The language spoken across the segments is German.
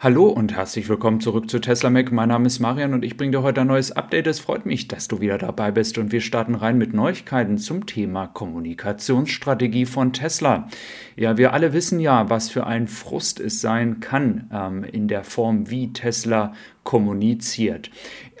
Hallo und herzlich willkommen zurück zu Tesla Mac. Mein Name ist Marian und ich bringe dir heute ein neues Update. Es freut mich, dass du wieder dabei bist und wir starten rein mit Neuigkeiten zum Thema Kommunikationsstrategie von Tesla. Ja, wir alle wissen ja, was für ein Frust es sein kann ähm, in der Form, wie Tesla kommuniziert.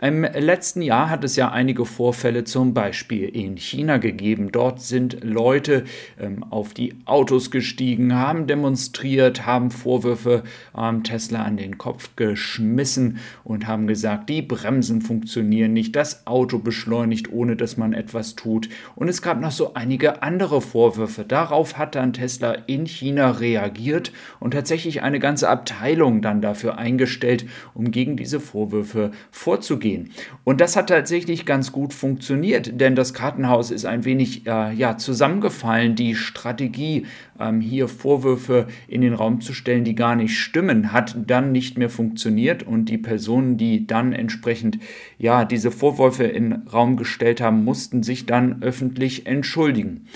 Im letzten Jahr hat es ja einige Vorfälle zum Beispiel in China gegeben. Dort sind Leute ähm, auf die Autos gestiegen, haben demonstriert, haben Vorwürfe ähm, Tesla an den Kopf geschmissen und haben gesagt, die Bremsen funktionieren nicht, das Auto beschleunigt, ohne dass man etwas tut. Und es gab noch so einige andere Vorwürfe. Darauf hat dann Tesla in China reagiert und tatsächlich eine ganze Abteilung dann dafür eingestellt, um gegen diese Vorwürfe vorzugehen gehen. Und das hat tatsächlich ganz gut funktioniert, denn das Kartenhaus ist ein wenig äh, ja, zusammengefallen. Die Strategie, ähm, hier Vorwürfe in den Raum zu stellen, die gar nicht stimmen, hat dann nicht mehr funktioniert und die Personen, die dann entsprechend ja, diese Vorwürfe in den Raum gestellt haben, mussten sich dann öffentlich entschuldigen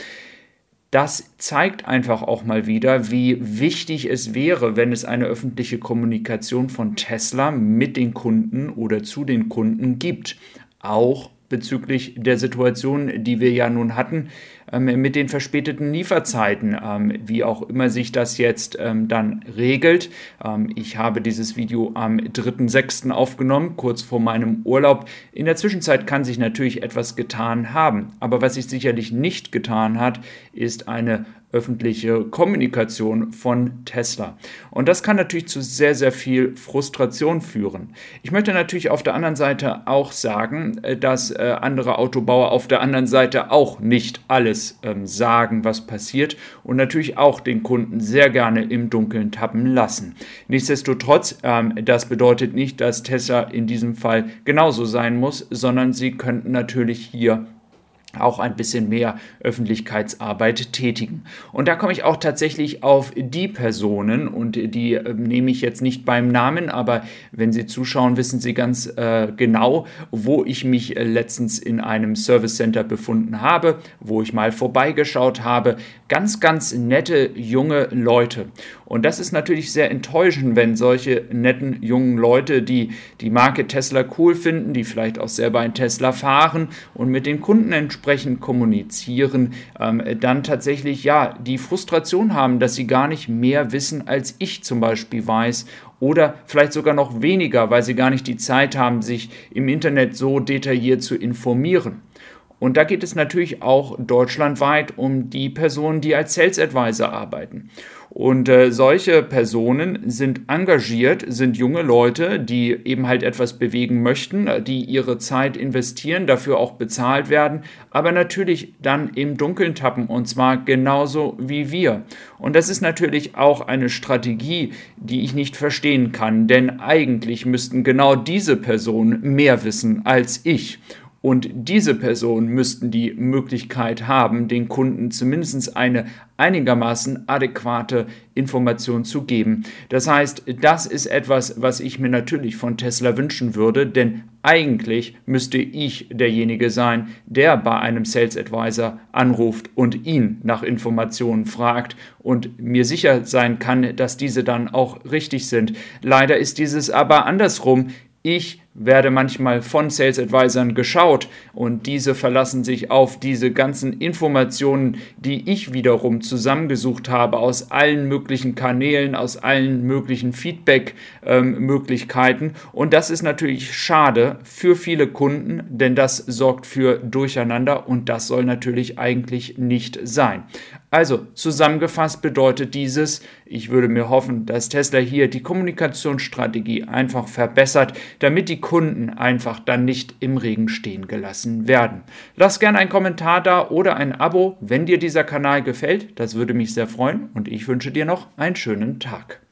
das zeigt einfach auch mal wieder, wie wichtig es wäre, wenn es eine öffentliche Kommunikation von Tesla mit den Kunden oder zu den Kunden gibt. Auch bezüglich der Situation, die wir ja nun hatten, ähm, mit den verspäteten Lieferzeiten, ähm, wie auch immer sich das jetzt ähm, dann regelt. ich habe dieses Video am 3.6. aufgenommen, kurz vor meinem Urlaub. In der Zwischenzeit kann sich natürlich etwas getan haben, aber was sich sicherlich nicht getan hat, ist eine öffentliche Kommunikation von Tesla. Und das kann natürlich zu sehr, sehr viel Frustration führen. Ich möchte natürlich auf der anderen Seite auch sagen, äh, dass äh, andere Autobauer auf der anderen Seite auch nicht alles ähm, sagen, was passiert und natürlich auch den Kunden sehr gerne im Dunkeln tappen lassen. Nichtsdestotrotz, ähm, das bedeutet nicht, dass Tesla in diesem Fall genauso sein muss, sondern sie könnten natürlich hier auch ein bisschen mehr Öffentlichkeitsarbeit tätigen. Und da komme ich auch tatsächlich auf die Personen und die äh, nehme ich jetzt nicht beim Namen, aber wenn Sie zuschauen, wissen Sie ganz äh, genau, wo ich mich äh, letztens in einem Service Center befunden habe, wo ich mal vorbeigeschaut habe. Ganz, ganz nette junge Leute. Und das ist natürlich sehr enttäuschend, wenn solche netten jungen Leute, die die Marke Tesla cool finden, die vielleicht auch selber ein Tesla fahren und mit den Kunden entsprechend kommunizieren, ähm, dann tatsächlich ja die Frustration haben, dass sie gar nicht mehr wissen, als ich zum Beispiel weiß oder vielleicht sogar noch weniger, weil sie gar nicht die Zeit haben, sich im Internet so detailliert zu informieren. Und da geht es natürlich auch deutschlandweit um die Personen, die als Sales Advisor arbeiten. Und äh, solche Personen sind engagiert, sind junge Leute, die eben halt etwas bewegen möchten, die ihre Zeit investieren, dafür auch bezahlt werden, aber natürlich dann im Dunkeln tappen und zwar genauso wie wir. Und das ist natürlich auch eine Strategie, die ich nicht verstehen kann, denn eigentlich müssten genau diese Personen mehr wissen als ich. Und diese Personen müssten die Möglichkeit haben, den Kunden zumindest eine einigermaßen adäquate Information zu geben. Das heißt, das ist etwas, was ich mir natürlich von Tesla wünschen würde, denn eigentlich müsste ich derjenige sein, der bei einem Sales Advisor anruft und ihn nach Informationen fragt und mir sicher sein kann, dass diese dann auch richtig sind. Leider ist dieses aber andersrum. Ich werde manchmal von Sales Advisern geschaut und diese verlassen sich auf diese ganzen Informationen, die ich wiederum zusammengesucht habe aus allen möglichen Kanälen, aus allen möglichen Feedback-Möglichkeiten. Ähm, und das ist natürlich schade für viele Kunden, denn das sorgt für Durcheinander und das soll natürlich eigentlich nicht sein. Also zusammengefasst bedeutet dieses, ich würde mir hoffen, dass Tesla hier die Kommunikationsstrategie einfach verbessert, damit die Kunden einfach dann nicht im Regen stehen gelassen werden. Lass gerne einen Kommentar da oder ein Abo, wenn dir dieser Kanal gefällt. Das würde mich sehr freuen und ich wünsche dir noch einen schönen Tag.